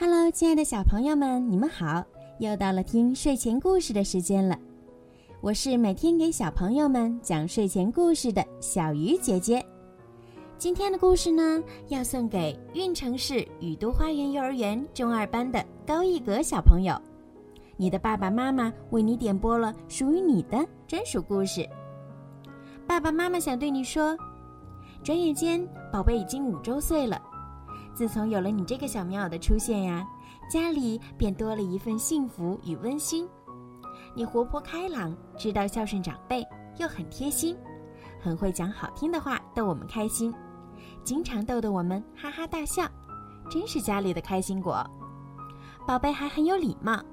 Hello，亲爱的小朋友们，你们好！又到了听睡前故事的时间了。我是每天给小朋友们讲睡前故事的小鱼姐姐。今天的故事呢，要送给运城市雨都花园幼儿园中二班的高一格小朋友。你的爸爸妈妈为你点播了属于你的专属故事。爸爸妈妈想对你说，转眼间，宝贝已经五周岁了。自从有了你这个小棉袄的出现呀，家里便多了一份幸福与温馨。你活泼开朗，知道孝顺长辈，又很贴心，很会讲好听的话逗我们开心，经常逗得我们哈哈大笑，真是家里的开心果。宝贝还很有礼貌，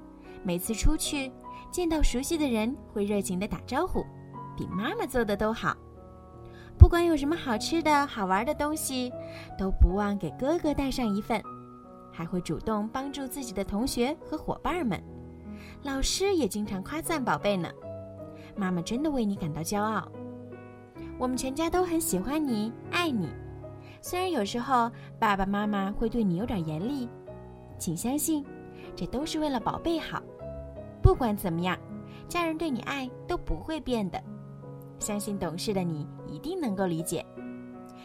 每次出去见到熟悉的人会热情的打招呼，比妈妈做的都好。不管有什么好吃的好玩的东西，都不忘给哥哥带上一份，还会主动帮助自己的同学和伙伴们。老师也经常夸赞宝贝呢。妈妈真的为你感到骄傲。我们全家都很喜欢你，爱你。虽然有时候爸爸妈妈会对你有点严厉，请相信，这都是为了宝贝好。不管怎么样，家人对你爱都不会变的。相信懂事的你一定能够理解，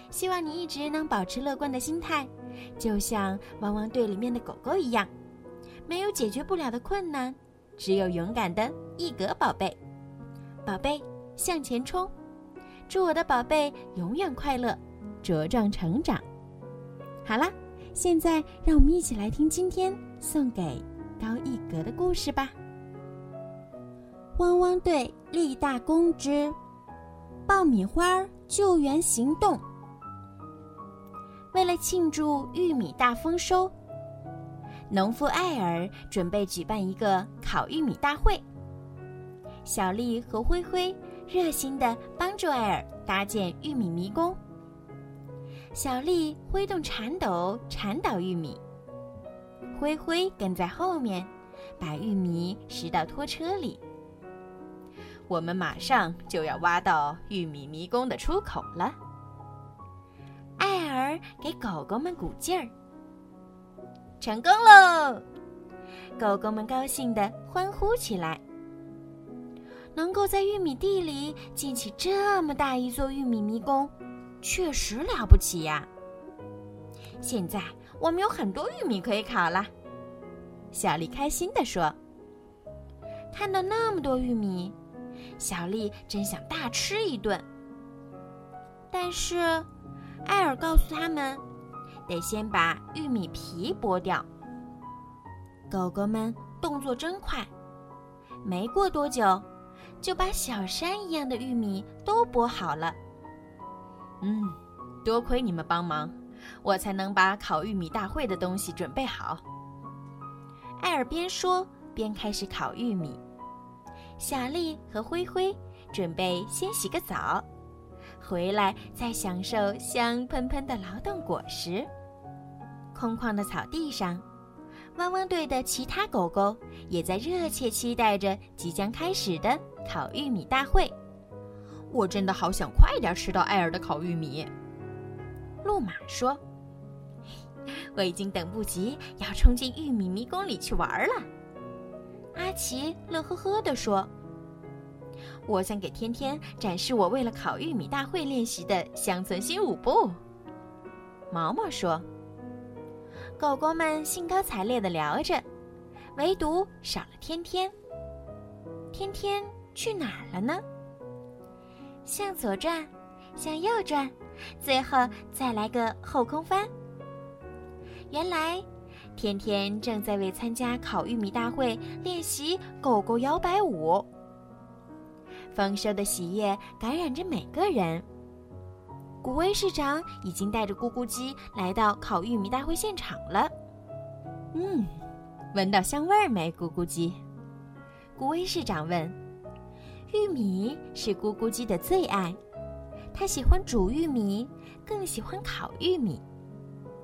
希望你一直能保持乐观的心态，就像汪汪队里面的狗狗一样，没有解决不了的困难，只有勇敢的一格宝贝。宝贝向前冲，祝我的宝贝永远快乐，茁壮成长。好啦，现在让我们一起来听今天送给高一格的故事吧。汪汪队立大功之。爆米花救援行动。为了庆祝玉米大丰收，农夫艾尔准备举办一个烤玉米大会。小丽和灰灰热心地帮助艾尔搭建玉米迷宫。小丽挥动铲斗铲倒玉米，灰灰跟在后面，把玉米拾到拖车里。我们马上就要挖到玉米迷宫的出口了。艾尔给狗狗们鼓劲儿，成功喽！狗狗们高兴地欢呼起来。能够在玉米地里建起这么大一座玉米迷宫，确实了不起呀！现在我们有很多玉米可以烤了。小丽开心地说：“看到那么多玉米。”小丽真想大吃一顿，但是艾尔告诉他们，得先把玉米皮剥掉。狗狗们动作真快，没过多久，就把小山一样的玉米都剥好了。嗯，多亏你们帮忙，我才能把烤玉米大会的东西准备好。艾尔边说边开始烤玉米。小丽和灰灰准备先洗个澡，回来再享受香喷喷的劳动果实。空旷的草地上，汪汪队的其他狗狗也在热切期待着即将开始的烤玉米大会。我真的好想快点吃到艾尔的烤玉米。路马说：“我已经等不及要冲进玉米迷宫里去玩了。”阿奇乐呵呵地说：“我想给天天展示我为了烤玉米大会练习的乡村新舞步。”毛毛说：“狗狗们兴高采烈地聊着，唯独少了天天。天天去哪儿了呢？向左转，向右转，最后再来个后空翻。原来。”天天正在为参加烤玉米大会练习狗狗摇摆舞。丰收的喜悦感染着每个人。古威市长已经带着咕咕鸡来到烤玉米大会现场了。嗯，闻到香味儿没，咕咕鸡？古威市长问。玉米是咕咕鸡的最爱，它喜欢煮玉米，更喜欢烤玉米，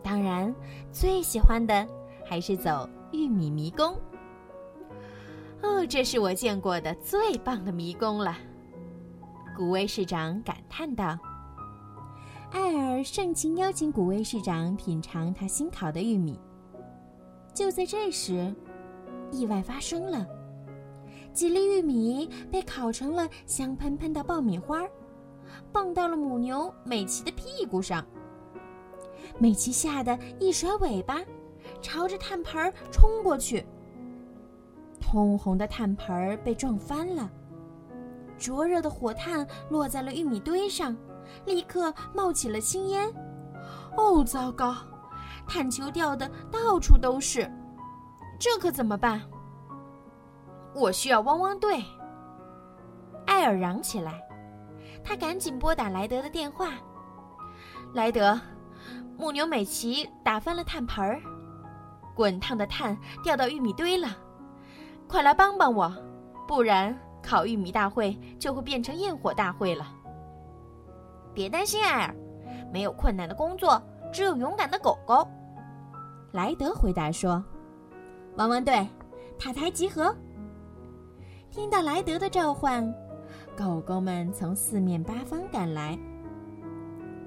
当然最喜欢的。还是走玉米迷宫哦，这是我见过的最棒的迷宫了。古威市长感叹道。艾尔盛情邀请古威市长品尝他新烤的玉米。就在这时，意外发生了，几粒玉米被烤成了香喷喷的爆米花，蹦到了母牛美琪的屁股上。美琪吓得一甩尾巴，朝着炭盆冲过去。通红的炭盆被撞翻了，灼热的火炭落在了玉米堆上，立刻冒起了青烟。哦，糟糕！炭球掉的到处都是，这可怎么办？我需要汪汪队！艾尔嚷起来，他赶紧拨打莱德的电话。莱德，木牛美琪打翻了炭盆儿，滚烫的炭掉到玉米堆了，快来帮帮我，不然烤玉米大会就会变成焰火大会了。别担心，艾尔，没有困难的工作，只有勇敢的狗狗。莱德回答说：“汪汪队，塔台集合！”听到莱德的召唤，狗狗们从四面八方赶来。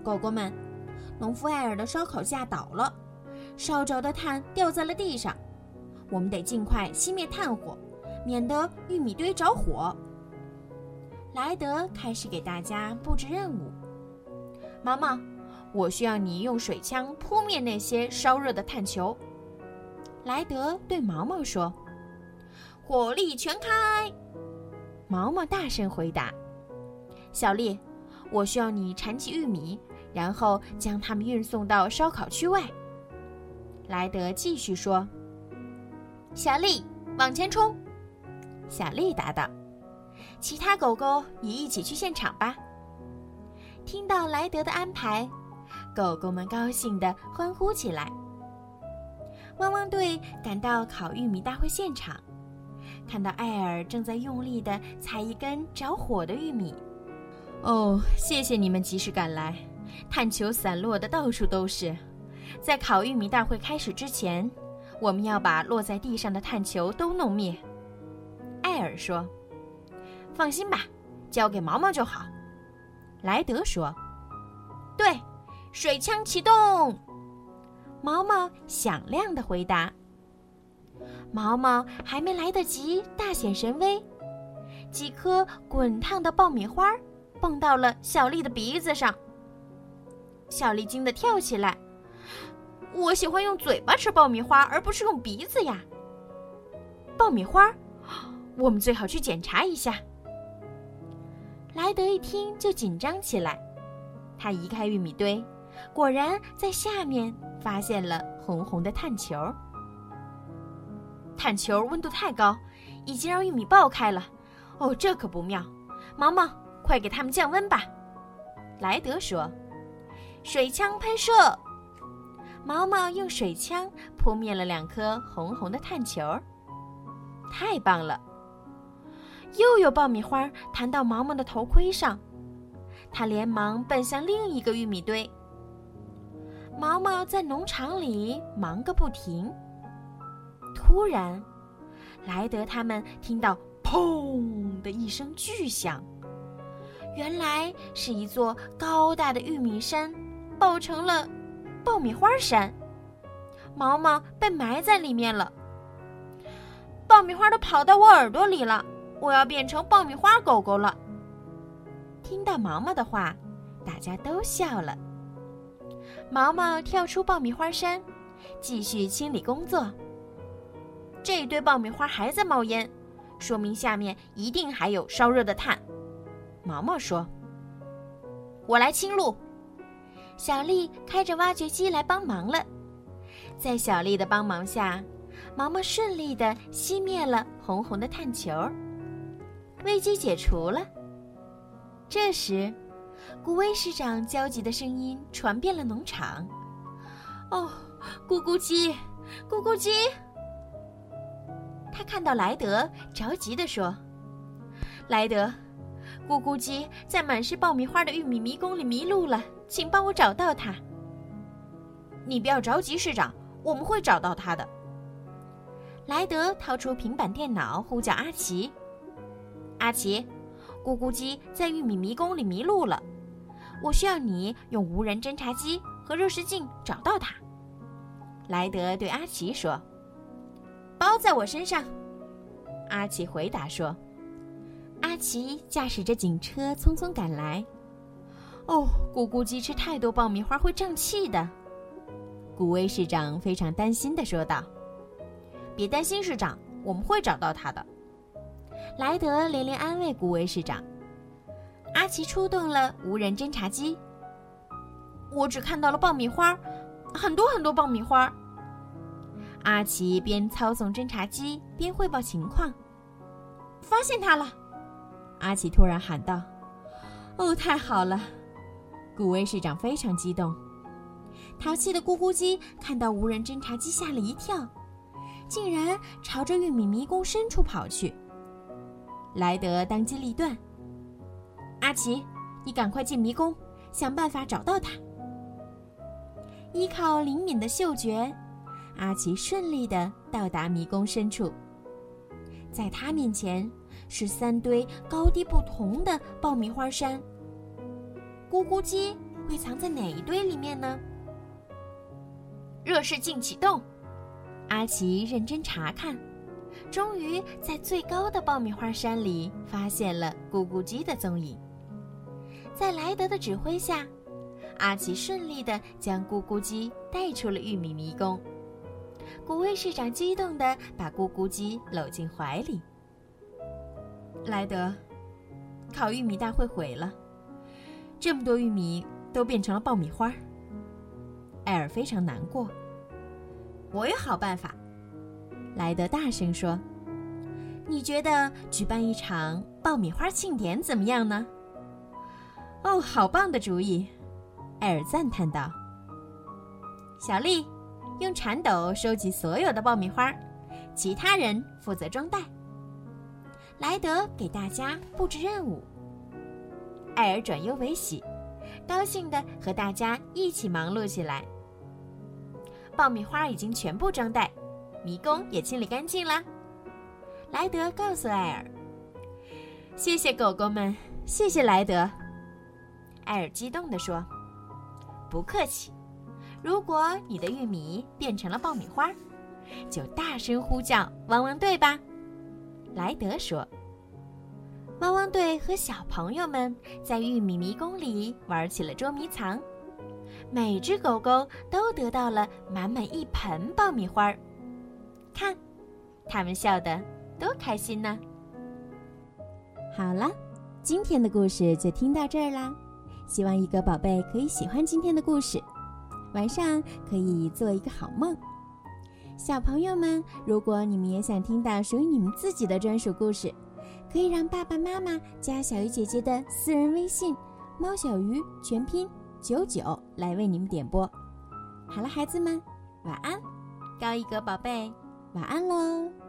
狗狗们，农夫艾尔的烧烤架倒了，烧着的炭掉在了地上，我们得尽快熄灭炭火，免得玉米堆着火。莱德开始给大家布置任务。毛毛。我需要你用水枪扑灭那些烧热的炭球。莱德对毛毛说：“火力全开！”毛毛大声回答：“小丽，我需要你铲起玉米，然后将它们运送到烧烤区外。”莱德继续说：“小丽，往前冲！”小丽答道：“其他狗狗也一起去现场吧。”听到莱德的安排。狗狗们高兴地欢呼起来。汪汪队赶到烤玉米大会现场，看到艾尔正在用力地踩一根着火的玉米。哦，谢谢你们及时赶来！炭球散落的到处都是。在烤玉米大会开始之前，我们要把落在地上的炭球都弄灭。艾尔说：“放心吧，交给毛毛就好。”莱德说：“对。”水枪启动，毛毛响亮的回答。毛毛还没来得及大显神威，几颗滚烫的爆米花蹦到了小丽的鼻子上。小丽惊得跳起来。我喜欢用嘴巴吃爆米花，而不是用鼻子呀。爆米花，我们最好去检查一下。莱德一听就紧张起来，他移开玉米堆。果然，在下面发现了红红的炭球。炭球温度太高，已经让玉米爆开了。哦，这可不妙！毛毛，快给他们降温吧。莱德说：“水枪喷射。”毛毛用水枪扑灭了两颗红红的炭球。太棒了！又有爆米花弹到毛毛的头盔上，他连忙奔向另一个玉米堆。毛毛在农场里忙个不停。突然，莱德他们听到“砰”的一声巨响，原来是一座高大的玉米山爆成了爆米花山，毛毛被埋在里面了。爆米花都跑到我耳朵里了，我要变成爆米花狗狗了。听到毛毛的话，大家都笑了。毛毛跳出爆米花山，继续清理工作。这一堆爆米花还在冒烟，说明下面一定还有烧热的炭。毛毛说：“我来清路。”小丽开着挖掘机来帮忙了。在小丽的帮忙下，毛毛顺利地熄灭了红红的炭球，危机解除了。这时。古威市长焦急的声音传遍了农场。哦，咕咕鸡，咕咕鸡！他看到莱德，着急地说：“莱德，咕咕鸡在满是爆米花的玉米迷宫里迷路了，请帮我找到它。”你不要着急，市长，我们会找到它的。莱德掏出平板电脑，呼叫阿奇：“阿奇，咕咕鸡在玉米迷宫里迷路了。”我需要你用无人侦察机和热视镜找到它。莱德对阿奇说：“包在我身上。”阿奇回答说。阿奇驾驶着警车匆匆赶来。哦，咕咕鸡吃太多爆米花会胀气的。古威市长非常担心的说道：“别担心，市长，我们会找到他的。”莱德连连安慰古威市长。阿奇出动了无人侦察机。我只看到了爆米花，很多很多爆米花。阿奇边操纵侦察机边汇报情况。发现他了！阿奇突然喊道：“哦，太好了！”古威市长非常激动。淘气的咕咕鸡看到无人侦察机，吓了一跳，竟然朝着玉米迷宫深处跑去。莱德当机立断：“阿奇，你赶快进迷宫，想办法找到他。”依靠灵敏的嗅觉，阿奇顺利地到达迷宫深处。在他面前是三堆高低不同的爆米花山。咕咕鸡会藏在哪一堆里面呢？热视镜启动，阿奇认真查看，终于在最高的爆米花山里发现了咕咕鸡的踪影。在莱德的指挥下，阿奇顺利地将咕咕鸡带出了玉米迷宫。古威市长激动地把咕咕鸡搂进怀里。莱德，烤玉米大会毁了，这么多玉米都变成了爆米花。艾尔非常难过。我有好办法，莱德大声说：“你觉得举办一场爆米花庆典怎么样呢？”哦，好棒的主意！艾尔赞叹道。小丽。用铲斗收集所有的爆米花，其他人负责装袋。莱德给大家布置任务。艾尔转忧为喜，高兴地和大家一起忙碌起来。爆米花已经全部装袋，迷宫也清理干净了。莱德告诉艾尔：“谢谢狗狗们，谢谢莱德。”艾尔激动地说：“不客气。”如果你的玉米变成了爆米花，就大声呼叫“汪汪队”吧。莱德说：“汪汪队和小朋友们在玉米迷宫里玩起了捉迷藏，每只狗狗都得到了满满一盆爆米花。看，他们笑得多开心呢！”好了，今天的故事就听到这儿啦。希望一个宝贝可以喜欢今天的故事。晚上可以做一个好梦，小朋友们，如果你们也想听到属于你们自己的专属故事，可以让爸爸妈妈加小鱼姐姐的私人微信“猫小鱼”全拼九九来为你们点播。好了，孩子们，晚安，高一格宝贝，晚安喽。